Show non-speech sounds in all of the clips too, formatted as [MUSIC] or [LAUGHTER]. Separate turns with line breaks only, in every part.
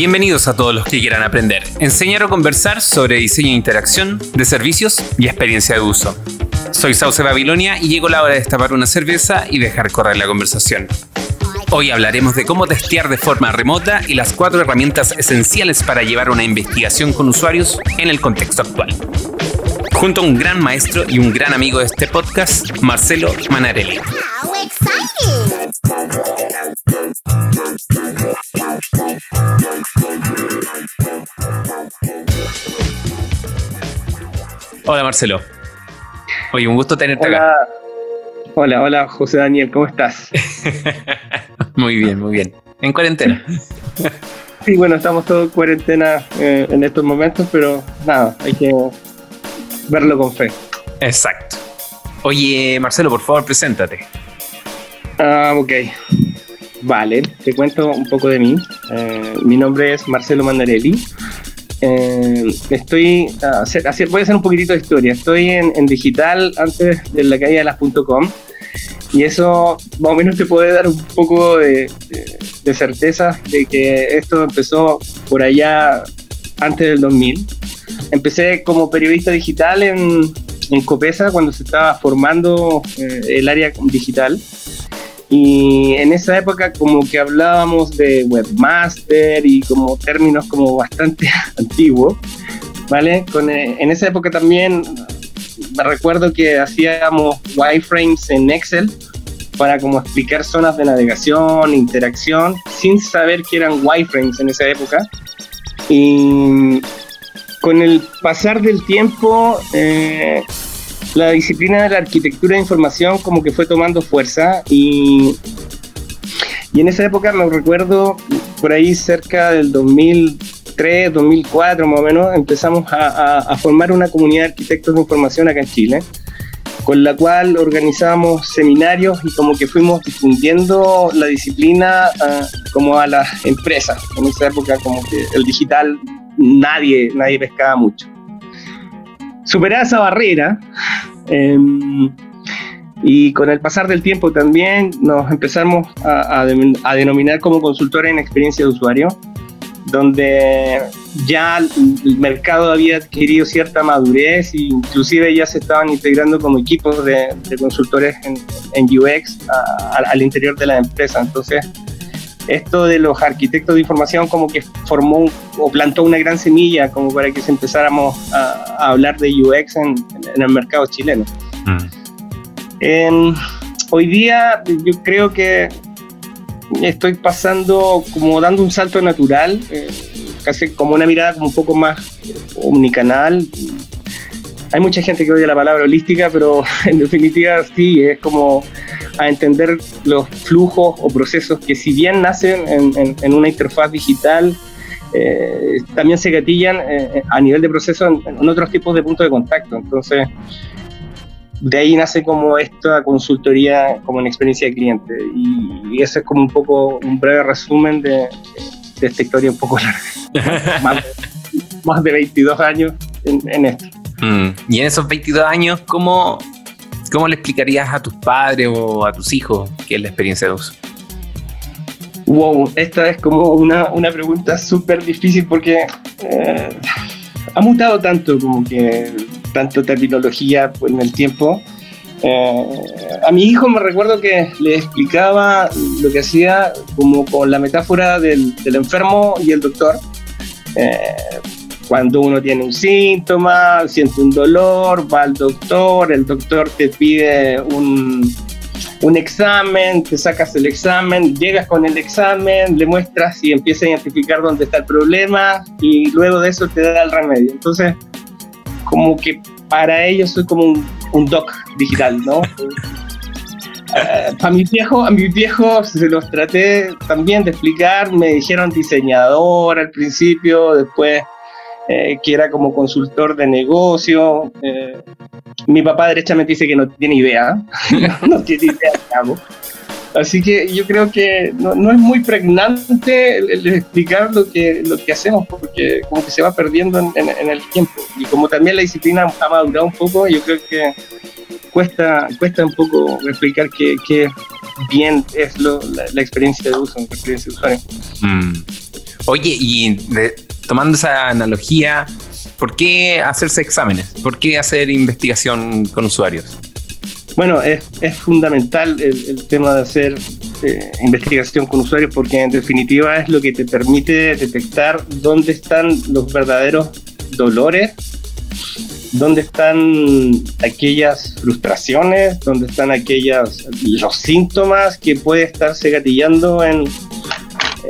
Bienvenidos a todos los que quieran aprender, enseñar o conversar sobre diseño e interacción de servicios y experiencia de uso. Soy Sauce Babilonia y llegó la hora de destapar una cerveza y dejar correr la conversación. Hoy hablaremos de cómo testear de forma remota y las cuatro herramientas esenciales para llevar una investigación con usuarios en el contexto actual. Junto a un gran maestro y un gran amigo de este podcast, Marcelo Manarelli. Hola Marcelo. Oye, un gusto tenerte acá.
Hola, hola José Daniel, ¿cómo estás? [LAUGHS]
muy bien, muy bien. En cuarentena. [LAUGHS]
sí, bueno, estamos todos en cuarentena eh, en estos momentos, pero nada, hay que verlo con fe.
Exacto. Oye, Marcelo, por favor, preséntate.
Ah, ok. Vale, te cuento un poco de mí. Eh, mi nombre es Marcelo Mandarelli. Eh, estoy, ah, voy a hacer un poquitito de historia. Estoy en, digital antes de la caída de las .com y eso más o menos te puede dar un poco de, certeza de que esto empezó por allá antes del 2000. Empecé como periodista digital en, en Copesa cuando se estaba formando eh, el área digital. Y en esa época como que hablábamos de webmaster y como términos como bastante [LAUGHS] antiguos, ¿vale? Eh, en esa época también me recuerdo que hacíamos wireframes en Excel para como explicar zonas de navegación, interacción, sin saber que eran wireframes en esa época. Y con el pasar del tiempo, eh, la disciplina de la arquitectura de información como que fue tomando fuerza y, y en esa época me recuerdo por ahí cerca del 2003, 2004 más o menos, empezamos a, formar una comunidad de arquitectos de información acá en Chile con la cual organizamos seminarios y como que fuimos difundiendo la disciplina ah, como a las empresas. En esa época como que el digital nadie, nadie pescaba mucho superar esa barrera. Em, y con el pasar del tiempo también nos empezamos a, denominar como consultores en experiencia de usuario, donde ya el mercado había adquirido cierta madurez e inclusive ya se estaban integrando como equipos de, consultores en, UX al interior de la empresa. Entonces, esto de los arquitectos de información como que formó o plantó una gran semilla como para que se empezáramos a, hablar de UX en, el mercado chileno. Mm. hoy día yo creo que estoy pasando como dando un salto natural, eh, casi como una mirada como un poco más omnicanal. Hay mucha gente que odia la palabra holística, pero [LAUGHS] en definitiva sí, es como a entender los flujos o procesos que si bien nacen en, una interfaz digital, eh, también se gatillan eh, a nivel de proceso en, otros tipos de puntos de contacto. Entonces, de ahí nace como esta consultoría como en experiencia de cliente. Y, eso es como un poco un breve resumen de, esta historia un poco larga. [LAUGHS] más, de 22 años en, esto.
Mm. Y en esos 22 años, ¿cómo, ¿Cómo le explicarías a tus padres o a tus hijos qué es la experiencia de uso?
Wow, esta es como una, una pregunta súper difícil porque eh, ha mutado tanto, como que tanto terminología en el tiempo. Eh, a mi hijo me recuerdo que le explicaba lo que hacía como con la metáfora del, del enfermo y el doctor. Eh, cuando uno tiene un síntoma, siente un dolor, va al doctor, el doctor te pide un, un examen, te sacas el examen, llegas con el examen, le muestras y empieza a identificar dónde está el problema y luego de eso te da el remedio. Entonces, como que para ellos soy como un, doc digital, ¿no? [LAUGHS] Uh, a mis viejos, a mis viejos se los traté también de explicar, me dijeron diseñador al principio, después eh, que era como consultor de negocio. Eh, mi papá derechamente dice que no tiene idea, [LAUGHS] no tiene idea de hago. Así que yo creo que no, es muy pregnante el, explicar lo que, lo que hacemos, porque como que se va perdiendo en, el tiempo. Y como también la disciplina ha madurado un poco, yo creo que cuesta, cuesta un poco explicar qué, bien es la, experiencia de uso, la experiencia de usuario.
Mm. Oye, y tomando esa analogía, ¿por qué hacerse exámenes? ¿Por qué hacer investigación con usuarios?
Bueno, es, fundamental el, tema de hacer eh, investigación con usuarios porque en definitiva es lo que te permite detectar dónde están los verdaderos dolores, dónde están aquellas frustraciones, dónde están aquellas los síntomas que puede estarse gatillando en,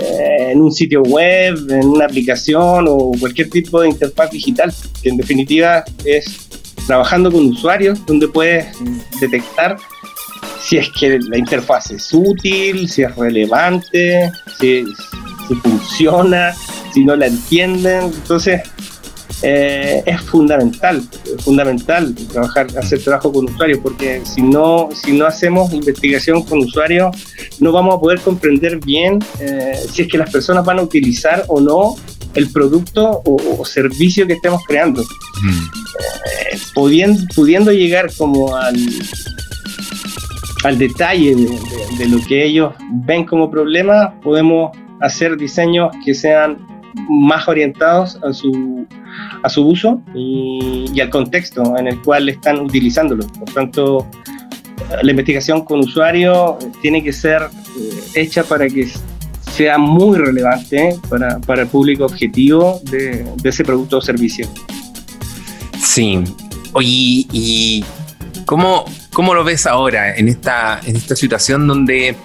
en un sitio web, en una aplicación o cualquier tipo de interfaz digital, que en definitiva es trabajando con usuarios donde puedes detectar si es que la interfaz es útil, si es relevante, si, funciona, si no la entienden. Entonces, eh, es fundamental, es fundamental trabajar, hacer trabajo con usuarios, porque si no, si no hacemos investigación con usuarios, no vamos a poder comprender bien eh, si es que las personas van a utilizar o no el producto o, servicio que estemos creando. Eh, pudiendo, pudiendo, llegar como al, al detalle de, lo que ellos ven como problema, podemos hacer diseños que sean más orientados a su, a su uso y, al contexto en el cual están utilizándolo. Por tanto, la investigación con usuario tiene que ser eh, hecha para que sea muy relevante para, para el público objetivo de, de, ese producto o servicio.
Sí. Oye, ¿y cómo, cómo lo ves ahora en esta, en esta situación donde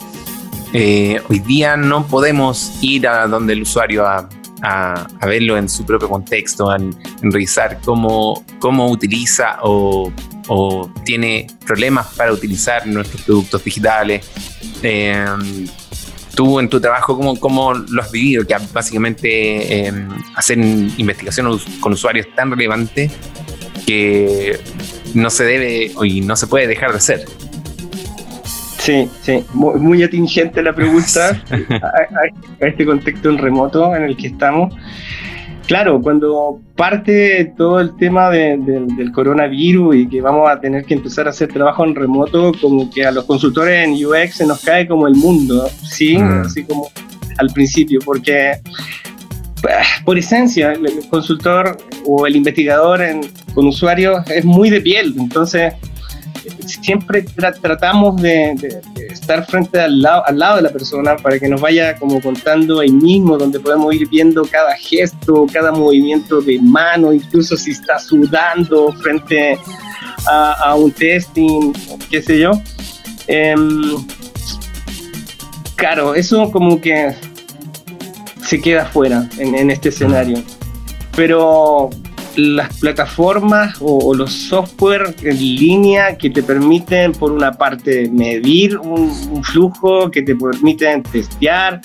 eh, hoy día no podemos ir a donde el usuario a, a, verlo en su propio contexto, en, revisar cómo, cómo utiliza o, o, tiene problemas para utilizar nuestros productos digitales? Eh, tú en tu trabajo, ¿cómo, cómo lo has vivido? Que básicamente em, hacer investigación con usuarios tan relevante que no se debe y no se puede dejar de hacer.
Sí, sí, muy, atingente la pregunta [LAUGHS] a, este contexto en remoto en el que estamos. Claro, cuando parte todo el tema del coronavirus y que vamos a tener que empezar a hacer trabajo en remoto, como que a los consultores en UX se nos cae como el mundo, ¿sí? Mm. Así como al principio, porque pues, por esencia el consultor o el investigador con usuarios es muy de piel, entonces siempre tratamos de, estar frente al lado, al lado de la persona para que nos vaya como contando ahí mismo, donde podemos ir viendo cada gesto, cada movimiento de mano, incluso si está sudando frente a, un testing, qué sé yo. Em, claro, eso como que se queda fuera en, en este escenario. Pero las plataformas o, los software en línea que te permiten, por una parte, medir un, flujo, que te permiten testear,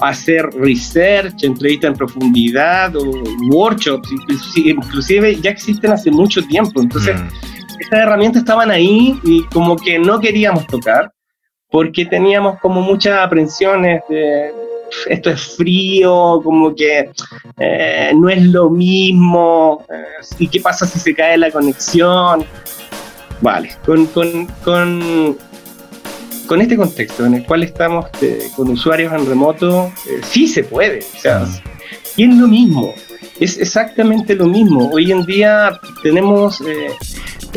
hacer research, entrevista en profundidad o workshops, inclusive, ya existen hace mucho tiempo. Entonces, mm. estas herramientas estaban ahí y como que no queríamos tocar porque teníamos como muchas aprensiones de, esto es frío, como que eh, no es lo mismo, eh, y qué pasa si se cae la conexión. Vale, con, con, con, con este contexto en el cual estamos eh, con usuarios en remoto, sí se puede, o sea, y es lo mismo, es exactamente lo mismo. Hoy en día tenemos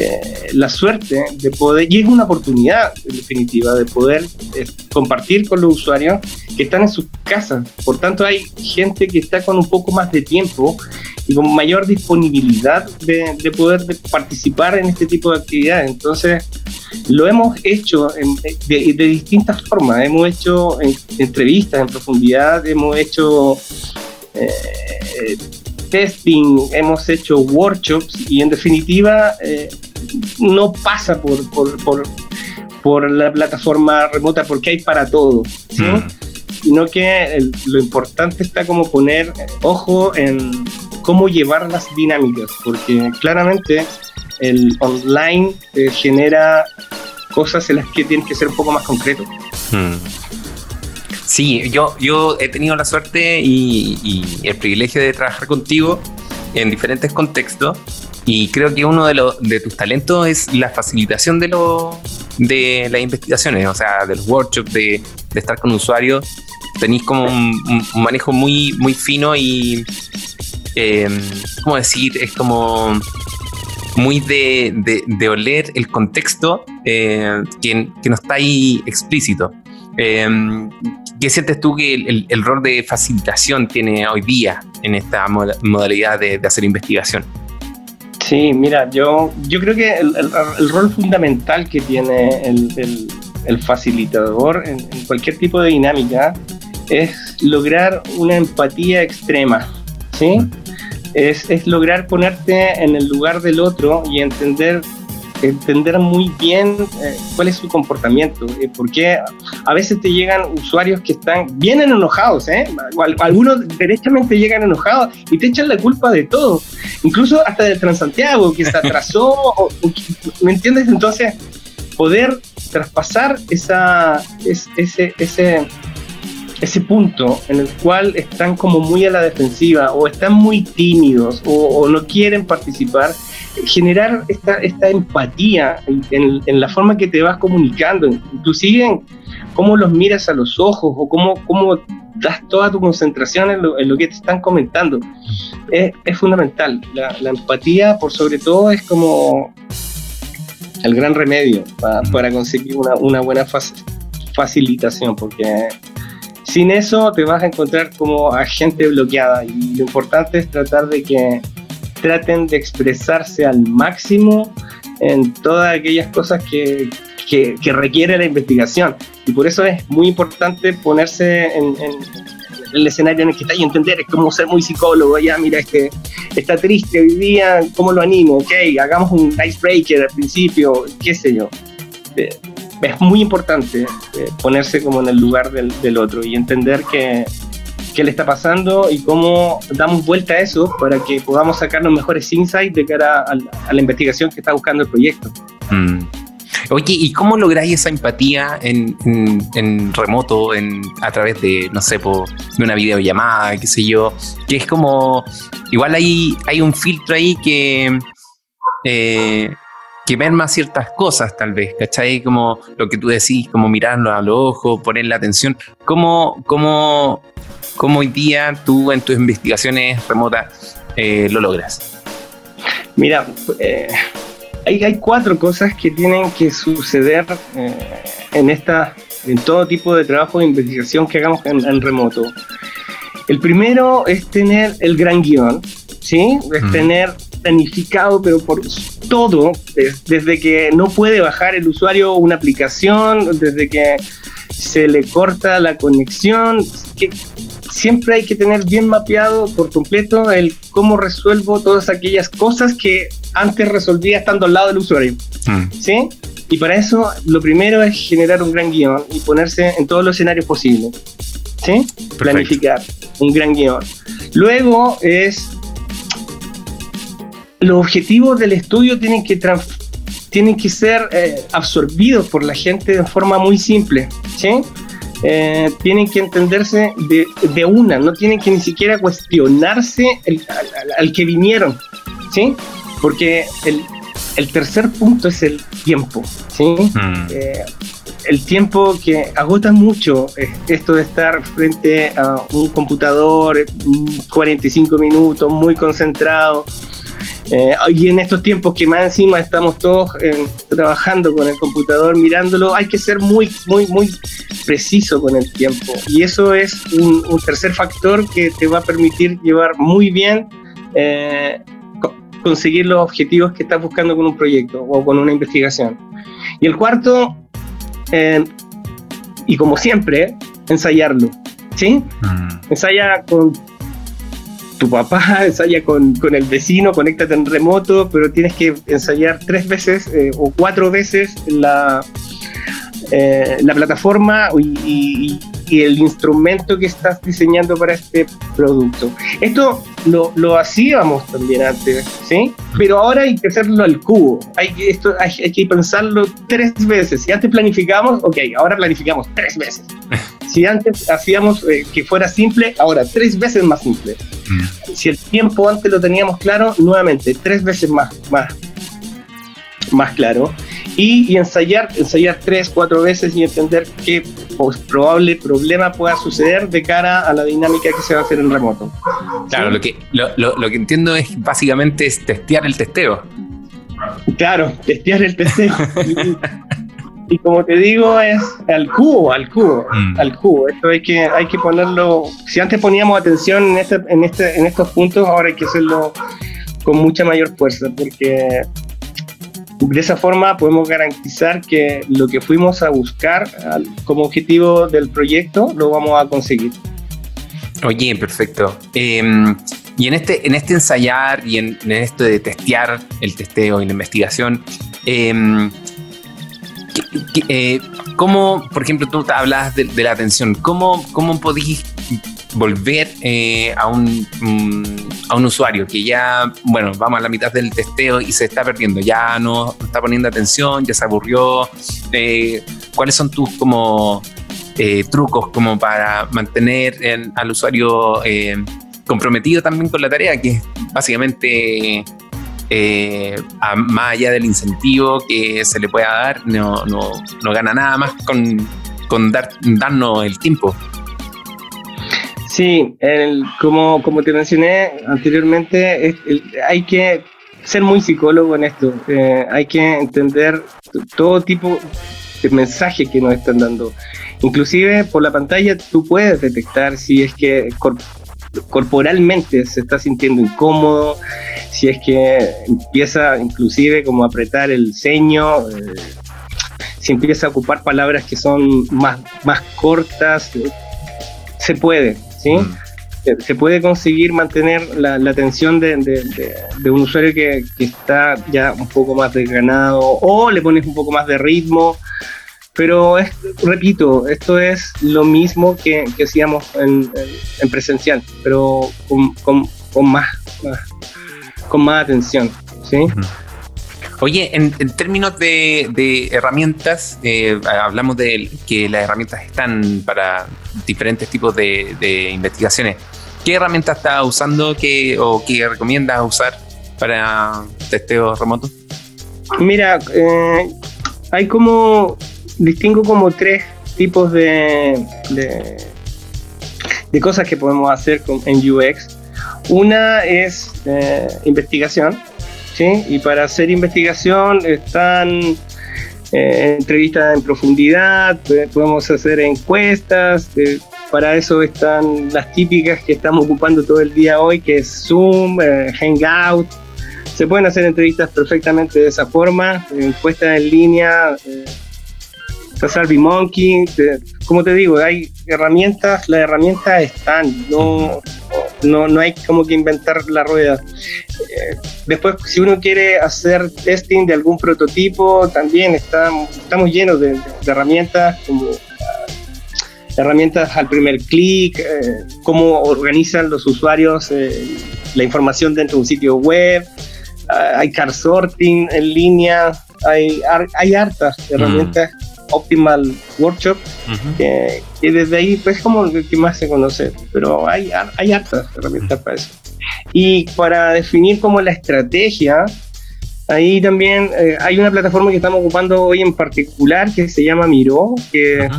eh, la suerte de poder, y es una oportunidad en definitiva, de poder eh, compartir con los usuarios que están en sus casas. Por tanto, hay gente que está con un poco más de tiempo y con mayor disponibilidad de, poder participar en este tipo de actividades. Entonces, lo hemos hecho de, distintas formas. Hemos hecho entrevistas en profundidad, hemos hecho... Eh, testing, hemos hecho workshops y en definitiva eh, no pasa por, por, por, la plataforma remota porque hay para todo, mm. sino que lo importante está como poner ojo en cómo llevar las dinámicas, porque claramente el online genera cosas en las que tienes que ser un poco más concreto. Mm.
Sí, yo, yo he tenido la suerte y, el privilegio de trabajar contigo en diferentes contextos y creo que uno de, los de tus talentos es la facilitación de, lo, de las investigaciones, o sea, de los workshops, de, estar con usuarios tenéis como un, manejo muy, muy fino y, eh, ¿cómo decir? Es como muy de, de, oler el contexto eh, que, que, no está ahí explícito. Eh, ¿Qué sientes tú que el, rol de facilitación tiene hoy día en esta modalidad de, de hacer investigación?
Sí, mira, yo, yo creo que el, el rol fundamental que tiene el, el facilitador en, en, cualquier tipo de dinámica es lograr una empatía extrema, ¿sí? Es, es, lograr ponerte en el lugar del otro y entender entender muy bien eh, cuál es su comportamiento, eh, porque a veces te llegan usuarios que están bien enojados, ¿eh? algunos derechamente llegan enojados y te echan la culpa de todo, incluso hasta del Transantiago que se atrasó, [LAUGHS] o, ¿me entiendes? Entonces, poder traspasar esa, ese, ese, ese punto en el cual están como muy a la defensiva o están muy tímidos o, no quieren participar, generar esta, esta empatía en, en, la forma que te vas comunicando, inclusive en cómo los miras a los ojos o cómo, cómo das toda tu concentración en lo, en lo que te están comentando. Es, es fundamental. La, la, empatía, por sobre todo, es como el gran remedio para, para conseguir una, una buena facilitación, porque sin eso te vas a encontrar como a gente bloqueada y lo importante es tratar de que traten de expresarse al máximo en todas aquellas cosas que, que, requiere la investigación. Y por eso es muy importante ponerse en, el escenario en el que está y entender, es ser muy psicólogo, ya mira, es que está triste hoy día, ¿cómo lo animo? Ok, hagamos un icebreaker al principio, qué sé yo. Eh, es muy importante eh, ponerse como en el lugar del otro y entender que, qué le está pasando y cómo damos vuelta a eso para que podamos sacar los mejores insights de cara a, la investigación que está buscando el proyecto.
Mm. Oye, ¿y cómo lográis esa empatía en, remoto, en, a través de, no sé, po, de una videollamada, qué sé yo? Que es como, igual hay, hay un filtro ahí que, eh, que merma ciertas cosas, tal vez, ¿cachai? Como lo que tú decís, como mirarlo a los ojos, ponerle atención. ¿Cómo, cómo, cómo hoy día tú en tus investigaciones remotas eh, lo logras?
Mira, eh, hay, hay, cuatro cosas que tienen que suceder eh, en, esta, en todo tipo de trabajo de investigación que hagamos en, en remoto. El primero es tener el gran guion, ¿sí? Es mm. tener planificado, pero por todo, desde que no puede bajar el usuario una aplicación, desde que se le corta la conexión, que siempre hay que tener bien mapeado por completo el cómo resuelvo todas aquellas cosas que antes resolvía estando al lado del usuario. Mm. ¿Sí? Y para eso lo primero es generar un gran guion y ponerse en todos los escenarios posibles. ¿Sí? Perfecto. Planificar un gran guion. Luego es los objetivos del estudio tienen que, tienen que ser eh, absorbidos por la gente de forma muy simple, ¿sí? Eh, tienen que entenderse de, de, una, no tienen que ni siquiera cuestionarse el, al, al, que vinieron, ¿sí? Porque el, el, tercer punto es el tiempo, ¿sí? Mm. Eh, el tiempo que agota mucho esto de estar frente a un computador 45 minutos, muy concentrado, eh, y en estos tiempos que más encima estamos todos eh, trabajando con el computador, mirándolo, hay que ser muy, muy, muy preciso con el tiempo. Y eso es un, un tercer factor que te va a permitir llevar muy bien, eh, conseguir los objetivos que estás buscando con un proyecto o con una investigación. Y el cuarto, eh, y como siempre, ensayarlo. ¿Sí? Mm. Ensaya con tu papá [LAUGHS] ensaya con, con, el vecino, conéctate en remoto, pero tienes que ensayar tres veces eh, o cuatro veces la, eh, la plataforma y, y, y, el instrumento que estás diseñando para este producto. Esto lo, lo hacíamos también antes, ¿sí? Pero ahora hay que hacerlo al cubo. Hay, esto, hay, hay que pensarlo tres veces. Si antes planificamos, ok, ahora planificamos tres veces. [LAUGHS] Si antes hacíamos eh, que fuera simple, ahora tres veces más simple. Mm. Si el tiempo antes lo teníamos claro, nuevamente tres veces más, más. Más claro y, ensayar, ensayar tres, cuatro veces y entender qué probable problema pueda suceder de cara a la dinámica que se va a hacer en remoto.
Claro, lo, que, lo, lo, que entiendo es básicamente es testear el testeo.
Claro, testear el testeo. y, como te digo, es al cubo, al cubo, mm. al cubo. Esto hay que, hay que ponerlo. Si antes poníamos atención en, este, en, este, en estos puntos, ahora hay que hacerlo con mucha mayor fuerza, porque de esa forma podemos garantizar que lo que fuimos a buscar como objetivo del proyecto lo vamos a conseguir.
Oye, perfecto. Em, y en este, en este ensayar y en, esto de testear el testeo y la investigación, eh, ¿cómo, por ejemplo, tú hablas de, la atención? ¿Cómo, cómo podéis volver eh, a, un, a un usuario que ya, bueno, vamos a la mitad del testeo y se está perdiendo, ya no, está poniendo atención, ya se aburrió. Eh, ¿Cuáles son tus como eh, trucos como para mantener al usuario comprometido también con la tarea, que básicamente más allá del incentivo que se le pueda dar, no, no, no gana nada más con, con dar, darnos el tiempo.
Sí, el, como, como te mencioné anteriormente, hay que ser muy psicólogo en esto. Eh, hay que entender todo tipo de mensaje que nos están dando. Inclusive por la pantalla tú puedes detectar si es que corporalmente se está sintiendo incómodo, si es que empieza inclusive como a apretar el ceño, eh, si empieza a ocupar palabras que son más, más cortas, se puede, ¿sí? Mm. Se puede conseguir mantener la, atención de, un usuario que, está ya un poco más desganado o le pones un poco más de ritmo, pero repito, esto es lo mismo que, hacíamos en, presencial, pero con, más, con más atención. ¿sí?
Oye, en, términos de, herramientas, eh, hablamos de que las herramientas están para diferentes tipos de, investigaciones. ¿Qué herramientas estás usando o qué recomiendas usar para testeo remoto?
Mira, eh, hay como, distingo como tres tipos de, de, cosas que podemos hacer en UX. Una es eh, investigación, y para hacer investigación están eh, entrevistas en profundidad, podemos hacer encuestas, eh, para eso están las típicas que estamos ocupando todo el día hoy, que es Zoom, eh, Hangout. Se pueden hacer entrevistas perfectamente de esa forma, encuestas en línea, eh, Monkey, como te digo, hay herramientas, las herramientas están, no, no, no hay como que inventar la rueda. Eh, después, si uno quiere hacer testing de algún prototipo, también está, estamos llenos de, herramientas como herramientas al primer clic, eh, cómo organizan los usuarios eh, la información dentro de un sitio web, ah, hay car sorting en línea, hay, hay hartas herramientas. Mm. Optimal Workshop, que, desde ahí pues como el que más se conoce, pero hay, hay hartas herramientas para eso. Y para definir como la estrategia, ahí también eh, hay una plataforma que estamos ocupando hoy en particular que se llama Miro, que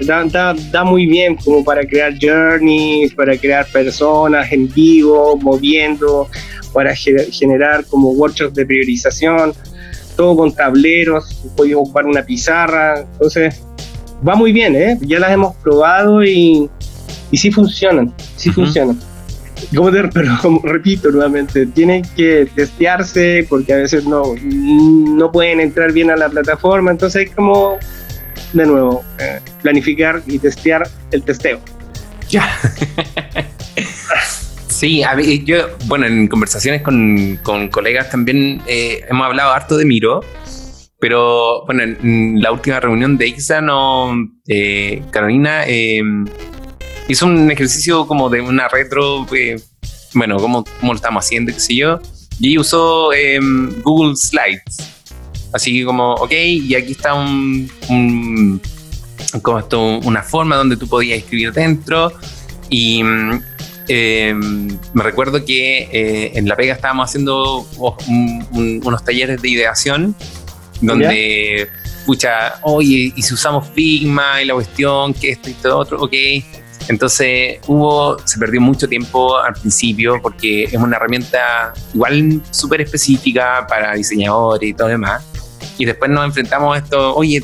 da, da, da, muy bien como para crear journeys, para crear personas en vivo, moviendo, para generar como workshops de priorización todo con tableros, puedes ocupar una pizarra, entonces va muy bien, ¿eh? ya las hemos probado y, y sí funcionan, sí funcionan. Como pero como repito nuevamente, tienen que testearse porque a veces no, no pueden entrar bien a la plataforma, entonces hay como, de nuevo, eh, planificar y testear el testeo.
Ya. [LAUGHS] Sí, yo, bueno, en conversaciones con, colegas también eh, hemos hablado harto de Miro, pero bueno, en la última reunión de IXA, no, eh, Carolina em, hizo un ejercicio como de una retro, eh, bueno, cómo, cómo lo estamos haciendo, qué sé yo, y usó em, Google Slides. Así como, ok, y aquí está un, como esto, una forma donde tú podías escribir dentro y em, me recuerdo que eh, en La Pega estábamos haciendo unos talleres de ideación donde, pucha, oye, y si usamos Figma y la cuestión, que esto y todo otro, ok. Entonces hubo, se perdió mucho tiempo al principio porque es una herramienta igual súper específica para diseñadores y todo demás. Y después nos enfrentamos a esto, oye,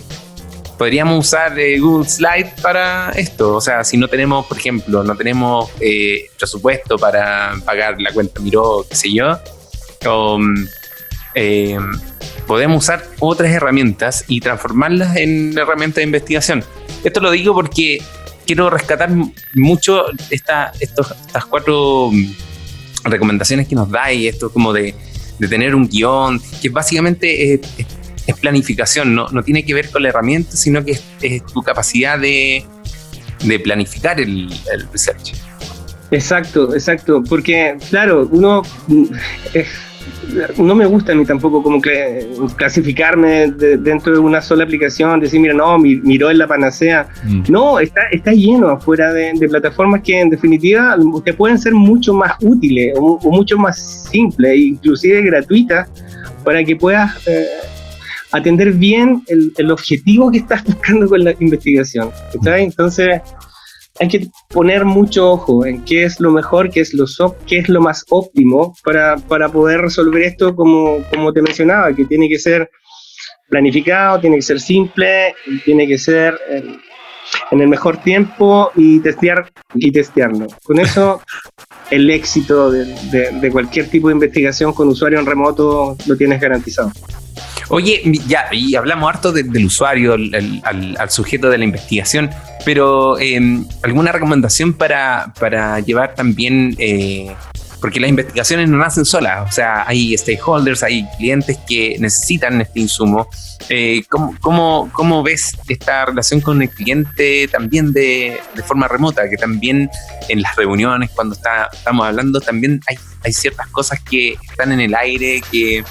podríamos usar eh, Google Slide para esto. O sea, si no tenemos, por ejemplo, no tenemos eh, presupuesto para pagar la cuenta Miro, qué sé yo, o, eh, podemos usar otras herramientas y transformarlas en herramientas de investigación. Esto lo digo porque quiero rescatar mucho esta, estos, estas cuatro mm, recomendaciones que nos da esto como de, de tener un guion, que básicamente es, planificación, no, no, tiene que ver con la herramienta, sino que es, tu capacidad de, de planificar el, el, research.
Exacto, exacto, porque claro, uno... Mm, no me gusta ni tampoco como que clasificarme dentro de una sola aplicación, decir, mira, no, miró en la panacea. Mm. No, está, está lleno afuera de, plataformas que en definitiva te pueden ser mucho más útiles o, mucho más simples, inclusive gratuitas, para que puedas eh, atender bien el, el, objetivo que estás buscando con la investigación. Entonces hay que poner mucho ojo en qué es lo mejor, qué es lo, qué es lo más óptimo para, para poder resolver esto como, como te mencionaba, que tiene que ser planificado, tiene que ser simple, tiene que ser en, el mejor tiempo y testear y testearlo. Con eso [LAUGHS] el éxito de, de, cualquier tipo de investigación con usuario en remoto lo tienes garantizado.
Oye, ya, y hablamos harto del usuario, al, sujeto de la investigación, pero em, ¿alguna recomendación para, para llevar también, eh, porque las investigaciones no nacen solas, o sea, hay stakeholders, hay clientes que necesitan este insumo. Eh, ¿cómo, cómo, ves esta relación con el cliente también de, de, forma remota? Que también en las reuniones, cuando está, estamos hablando, también hay, hay ciertas cosas que están en el aire, que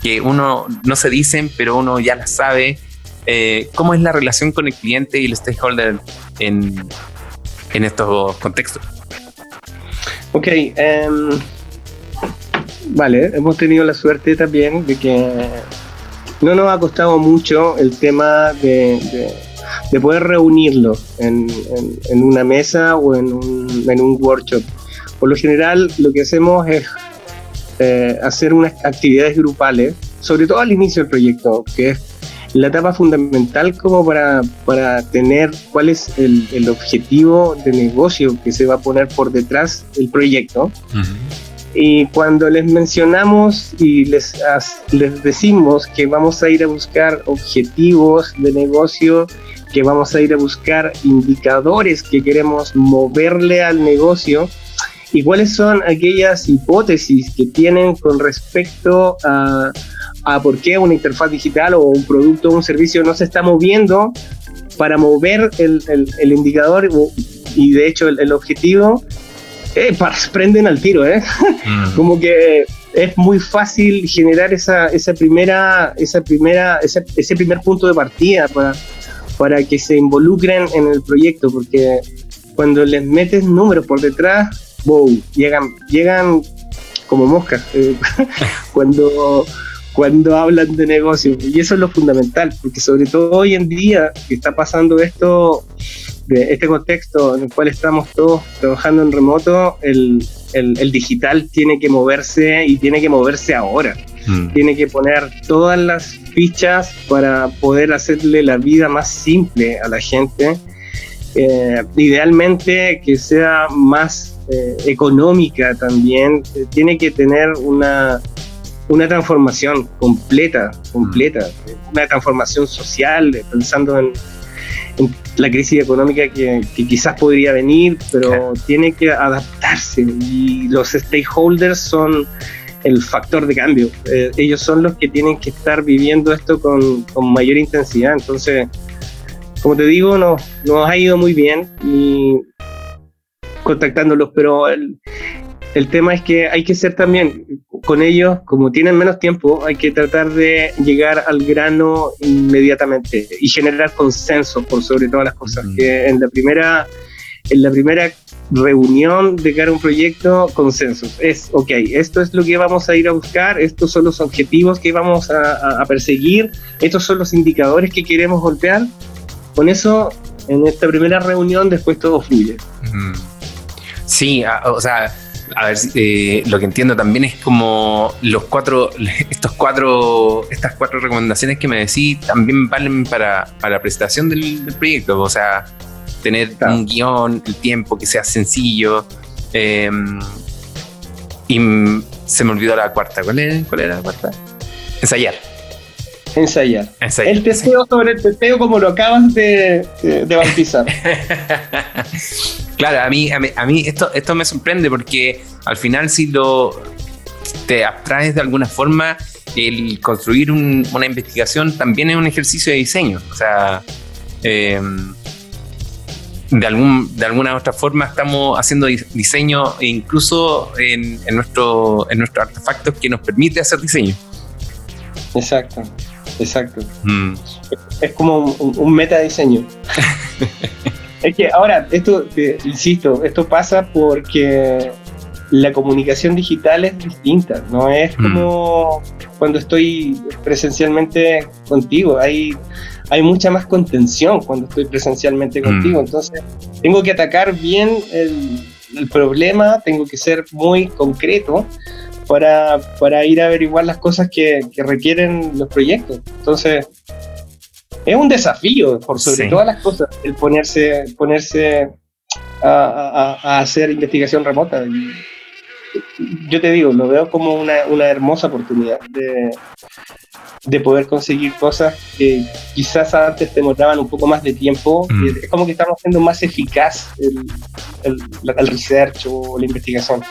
que uno no se dicen, pero uno ya las sabe. Eh, ¿Cómo es la relación con el cliente y el stakeholder en, en estos contextos?
Ok, em, vale, hemos tenido la suerte también de que no nos ha costado mucho el tema de, de, poder reunirlo en, en, una mesa o en un, en un workshop. Por lo general, lo que hacemos es eh, hacer unas actividades grupales, sobre todo al inicio del proyecto, que es la etapa fundamental como para, para tener cuál es el, el, objetivo de negocio que se va a poner por detrás del proyecto. Y cuando les mencionamos y les, les decimos que vamos a ir a buscar objetivos de negocio, que vamos a ir a buscar indicadores que queremos moverle al negocio, y cuáles son aquellas hipótesis que tienen con respecto a, a por qué una interfaz digital o un producto o un servicio no se está moviendo para mover el, el, indicador y de hecho el, objetivo, eh, prenden al tiro, ¿eh? Mm. [LAUGHS] Como que es muy fácil generar esa, esa primera, esa primera, ese, ese primer punto de partida para, para que se involucren en el proyecto, porque cuando les metes números por detrás, wow, llegan, llegan como moscas eh, [LAUGHS] cuando, cuando hablan de negocio. Y eso es lo fundamental, porque sobre todo hoy en día que está pasando esto, de este contexto en el cual estamos todos trabajando en remoto, el, el, digital tiene que moverse y tiene que moverse ahora. Mm. Tiene que poner todas las fichas para poder hacerle la vida más simple a la gente. Eh, idealmente que sea más eh, económica también, eh, tiene que tener una, una transformación completa, completa, una transformación social, eh, pensando en, la crisis económica que, quizás podría venir, pero tiene que adaptarse y los stakeholders son el factor de cambio. ellos son los que tienen que estar viviendo esto con, con mayor intensidad. Entonces, como te digo, nos, nos ha ido muy bien y contactándolos, pero el, el tema es que hay que ser también con ellos, como tienen menos tiempo, hay que tratar de llegar al grano inmediatamente y generar consenso por sobre todas las cosas. Que en la primera en la primera reunión de cara a un proyecto, consensos. Es, ok, esto es lo que vamos a ir a buscar, estos son los objetivos que vamos a, perseguir, estos son los indicadores que queremos golpear. Con eso, en esta primera reunión, después todo fluye.
Sí, o sea, a ver, eh, lo que entiendo también es como los cuatro, [LAUGHS] estos cuatro, estas cuatro recomendaciones que me decís también valen para, para la presentación del, del proyecto. O sea, tener un guion, el tiempo, que sea sencillo. Em, y se me olvidó la cuarta. ¿Cuál era, cuál era la cuarta? Ensayar.
Ensayar. El testeo sobre el testeo como lo acabas de, de, bautizar. [LAUGHS]
claro, a mí, a mí, esto, esto me sorprende porque al final si lo te abstraes de alguna forma, el construir una investigación también es un ejercicio de diseño. O sea, eh, de, algún, de alguna otra forma estamos haciendo diseño e incluso en, en, nuestro, en nuestros artefactos que nos permite hacer diseño.
Exacto, exacto. Mm. Es como un, un meta diseño. [LAUGHS] es que ahora, esto, insisto, esto pasa porque la comunicación digital es distinta, no es mm. como cuando estoy presencialmente contigo. Hay hay mucha más contención cuando estoy presencialmente mm. contigo. Entonces, tengo que atacar bien el, problema, tengo que ser muy concreto para, para, ir a averiguar las cosas que, requieren los proyectos. Entonces, es un desafío, por sobre todas las cosas, el ponerse, ponerse a, hacer investigación remota. yo te digo, lo veo como una, una hermosa oportunidad de, de poder conseguir cosas que quizás antes te demoraban un poco más de tiempo. Mm. Es como que estamos haciendo más eficaz el, el, research o la investigación.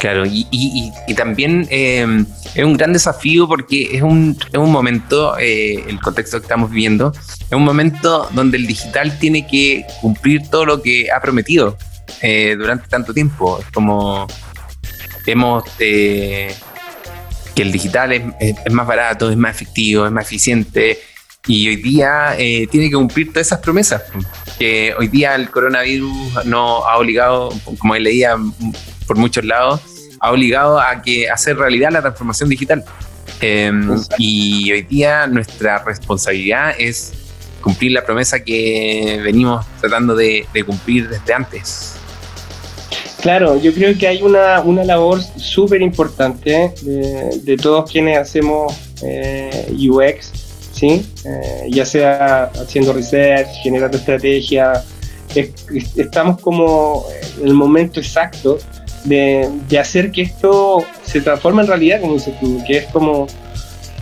Claro, y, y, también eh, es un gran desafío porque es un, es un momento, eh, el contexto que estamos viviendo, es un momento donde el digital tiene que cumplir todo lo que ha prometido eh, durante tanto tiempo. Es como hemos que el digital es, más barato, es más efectivo, es más eficiente y hoy día eh, tiene que cumplir todas esas promesas. Que hoy día el coronavirus no ha obligado, como leía por muchos lados, ha obligado a que hacer realidad la transformación digital. Em, y hoy día nuestra responsabilidad es cumplir la promesa que venimos tratando de cumplir desde antes.
Claro, yo creo que hay una, una labor súper importante de, todos quienes hacemos eh, UX, ¿sí? Eh, ya sea haciendo research, generando estrategia, estamos como en el momento exacto de, de, hacer que esto se transforme en realidad, como dices tú, que es como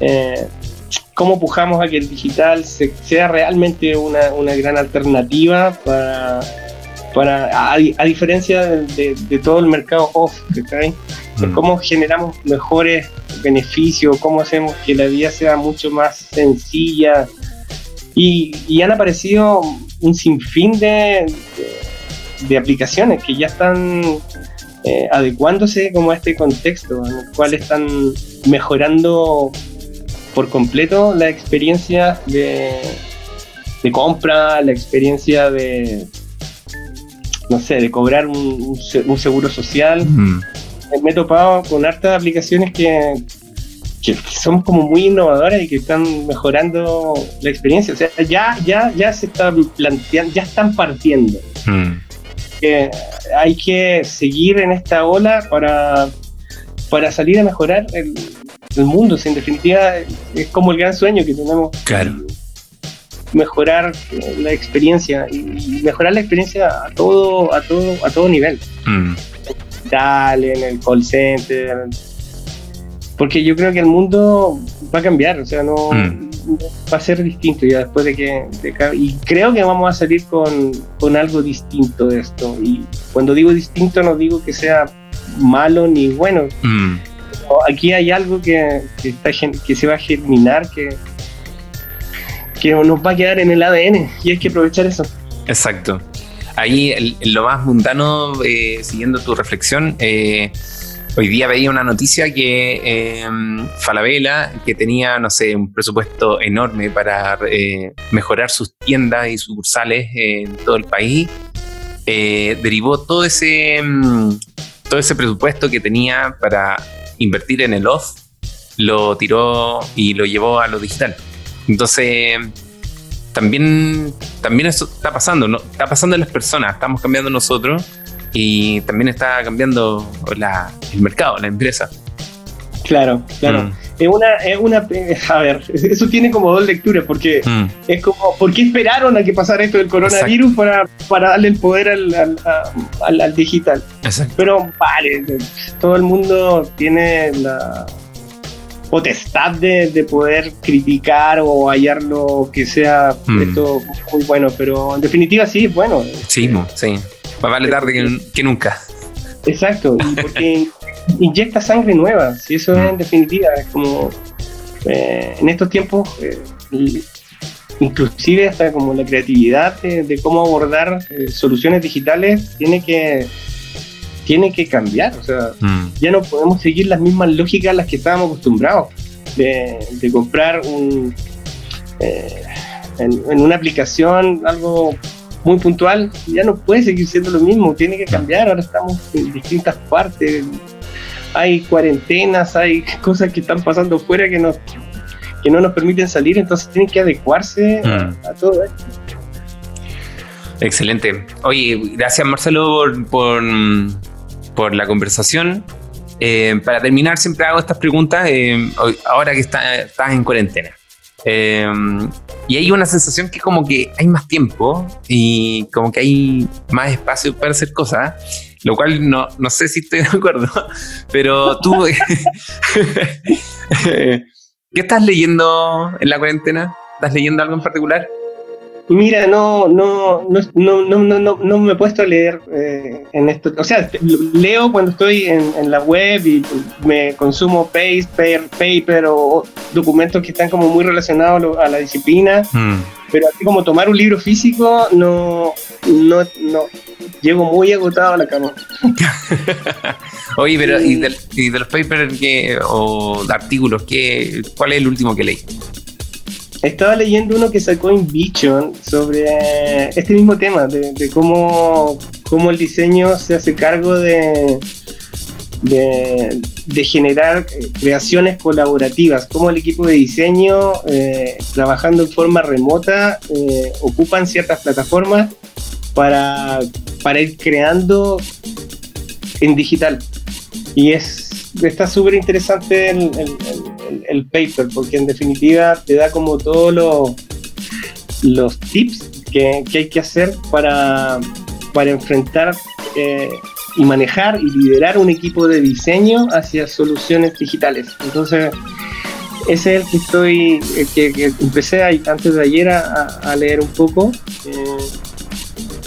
eh, cómo pujamos a que el digital sea realmente una, una gran alternativa para para, a, diferencia de, todo el mercado off, mm. ¿Cómo generamos mejores beneficios? ¿Cómo hacemos que la vida sea mucho más sencilla? Y, han aparecido un sinfín de, de, aplicaciones que ya están eh, adecuándose como a este contexto, en el cual están mejorando por completo la experiencia de, de compra, la experiencia de, no sé, de cobrar un, seguro social. Me he topado con hartas aplicaciones que, que son como muy innovadoras y que están mejorando la experiencia. O sea, ya, ya, ya se están planteando, ya están partiendo. Hay que seguir en esta ola para, para salir a mejorar el, el mundo. en definitiva, es como el gran sueño que tenemos.
Claro
mejorar la experiencia y mejorar la experiencia a todo, a todo, a todo nivel. Mm. Dale, en el call center. Porque yo creo que el mundo va a cambiar, o sea, no mm. Va a ser distinto ya después de que, y creo que vamos a salir con, con algo distinto de esto. Y cuando digo distinto no digo que sea malo ni bueno. Mm. Aquí hay algo que, que, está, que se va a germinar, que, que nos va a quedar en el ADN y hay que aprovechar eso.
Exacto. Ahí lo más mundano, eh, siguiendo tu reflexión, eh, hoy día veía una noticia que eh, Falabella, que tenía, no sé, un presupuesto enorme para mejorar sus tiendas y sucursales en todo el país, eh, derivó todo ese, mm, todo ese presupuesto que tenía para invertir en el off, lo tiró y lo llevó a lo digital. Entonces, también, también eso está pasando, ¿no? está pasando en las personas, estamos cambiando nosotros y también está cambiando el mercado, la empresa.
Claro, claro. Mm. Es una, es una, a ver, eso tiene como dos lecturas, porque mm. es como, ¿por qué esperaron a que pasara esto del coronavirus para, para darle el poder al, al, digital? Pero vale, todo el mundo tiene la potestad de, de poder criticar o hallar lo que sea mm. esto muy bueno, pero en definitiva sí es bueno.
Sí, sí. Más vale tarde que, que nunca.
Exacto, porque [LAUGHS] inyecta sangre nueva, si eso es en definitiva, es como eh, en estos tiempos, eh, inclusive hasta como la creatividad de, cómo abordar eh, soluciones digitales tiene que tiene que cambiar, o sea, mm. ya no podemos seguir las mismas lógicas a las que estábamos acostumbrados de, comprar un en, en una aplicación algo muy puntual, ya no puede seguir siendo lo mismo, tiene que cambiar, ahora estamos en distintas partes, hay cuarentenas, hay [LAUGHS] cosas que están pasando fuera que, nos, que no nos permiten salir, entonces tienen que adecuarse a, mm. todo esto.
Excelente. Oye, gracias Marcelo por, por, la conversación. Eh, para terminar, siempre hago estas preguntas eh, ahora que estás en cuarentena. Eh, y hay una sensación que como que hay más tiempo y como que hay más espacio para hacer cosas, lo cual no, no sé si estoy de acuerdo, [LAUGHS] pero tú, [LAUGHS] ¿qué estás leyendo en la cuarentena? ¿Estás leyendo algo en particular?
Mira, no, no, no, no, no, no, no me he puesto a leer eh, en esto. O sea, leo cuando estoy en, la web y me consumo paper, paper o documentos que están como muy relacionados a la disciplina. Hmm. Pero así como tomar un libro físico, no, no, no. Llego muy agotado a la cama. [LAUGHS]
Oye, pero ¿y de, los papers o artículos, qué, cuál es el último que leí?
Estaba leyendo uno que sacó Invision sobre este mismo tema, de, cómo, cómo, el diseño se hace cargo de, de, generar eh, creaciones colaborativas, cómo el equipo de diseño, eh, trabajando en forma remota, eh, ocupan ciertas plataformas para, para ir creando en digital. Y es está súper interesante el, el, paper, porque en definitiva te da como todos los, los tips que, que, hay que hacer para, para enfrentar eh, y manejar y liderar un equipo de diseño hacia soluciones digitales. Entonces, ese es el que estoy, que, empecé antes de ayer a, leer un poco. Eh,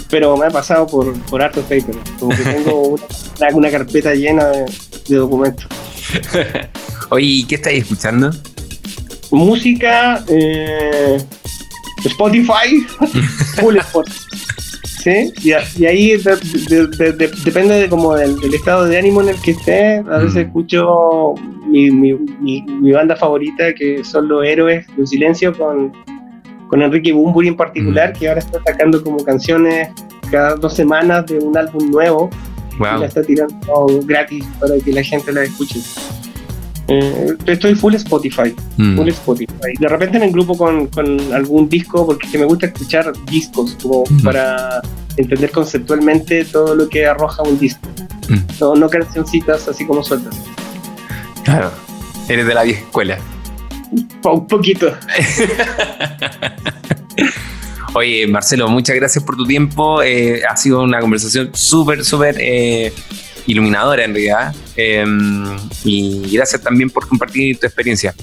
pero me ha pasado por, por hartos papers. Como que tengo [LAUGHS] una, una carpeta llena de, de documentos. [LAUGHS]
Oye, ¿qué estáis escuchando?
Música, eh, Spotify, [LAUGHS] full Spotify. ¿Sí? Y, ahí depende de como del, estado de ánimo en el que esté. A veces mm. escucho mi, mi, mi, banda favorita, que son los héroes de un silencio, con, con Enrique Bumburi en particular, mm. que ahora está sacando como canciones cada dos semanas de un álbum nuevo. Y la está tirando gratis para que la gente la escuche. Eh, estoy full Spotify, mm. full Spotify. De repente me engrupo con, con algún disco porque me gusta escuchar discos como mm. para entender conceptualmente todo lo que arroja un disco. Mm. No, no cancioncitas así como sueltas.
Claro, eres de la vieja escuela.
Un poquito. [LAUGHS]
Oye, Marcelo, muchas gracias por tu tiempo. Eh, ha sido una conversación súper, súper eh, iluminadora en realidad. Em, y gracias también por compartir tu experiencia.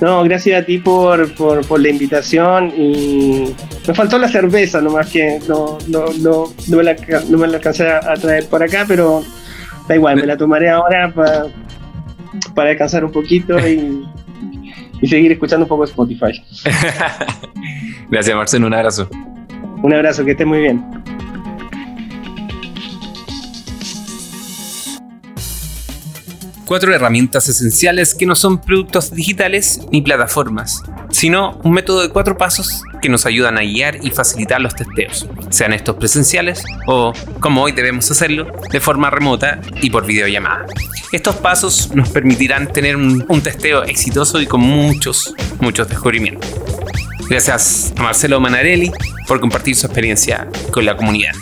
No, gracias a ti por, por, la invitación y me faltó la cerveza nomás que no, no, no, no, me, la, no me la alcancé a traer por acá, pero da igual, me la tomaré ahora para, para descansar un poquito y, [LAUGHS] y seguir escuchando un poco Spotify. [LAUGHS]
Gracias, Marcelo. Un abrazo.
Un abrazo, que estés muy bien.
Cuatro herramientas esenciales que no son productos digitales ni plataformas, sino un método de cuatro pasos que nos ayudan a guiar y facilitar los testeos, sean estos presenciales o, como hoy debemos hacerlo, de forma remota y por videollamada. Estos pasos nos permitirán tener un, testeo exitoso y con muchos, muchos descubrimientos. Gracias a Marcelo Manarelli por compartir su experiencia con la comunidad.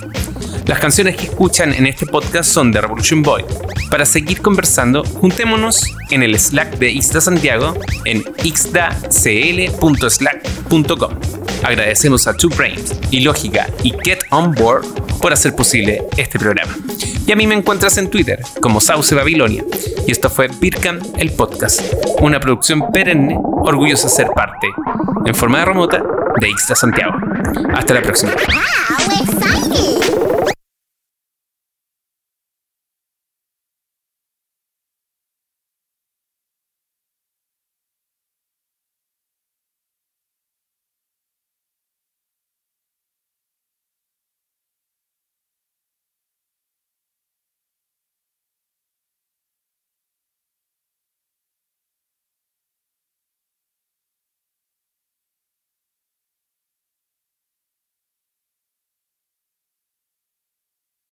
Las canciones que escuchan en este podcast son de Revolution Boy. Para seguir conversando, juntémonos en el Slack de Ixda Santiago en ixdacl.slack.com. Agradecemos a Two Brains y Lógica y Get On Board por hacer posible este programa. Y a mí me encuentras en Twitter como Sauce Babilonia. Y esto fue Birkan, el podcast, una producción perenne, orgullosa de ser parte, en forma de remota, de Ixta Santiago. Hasta la próxima.
Exciting!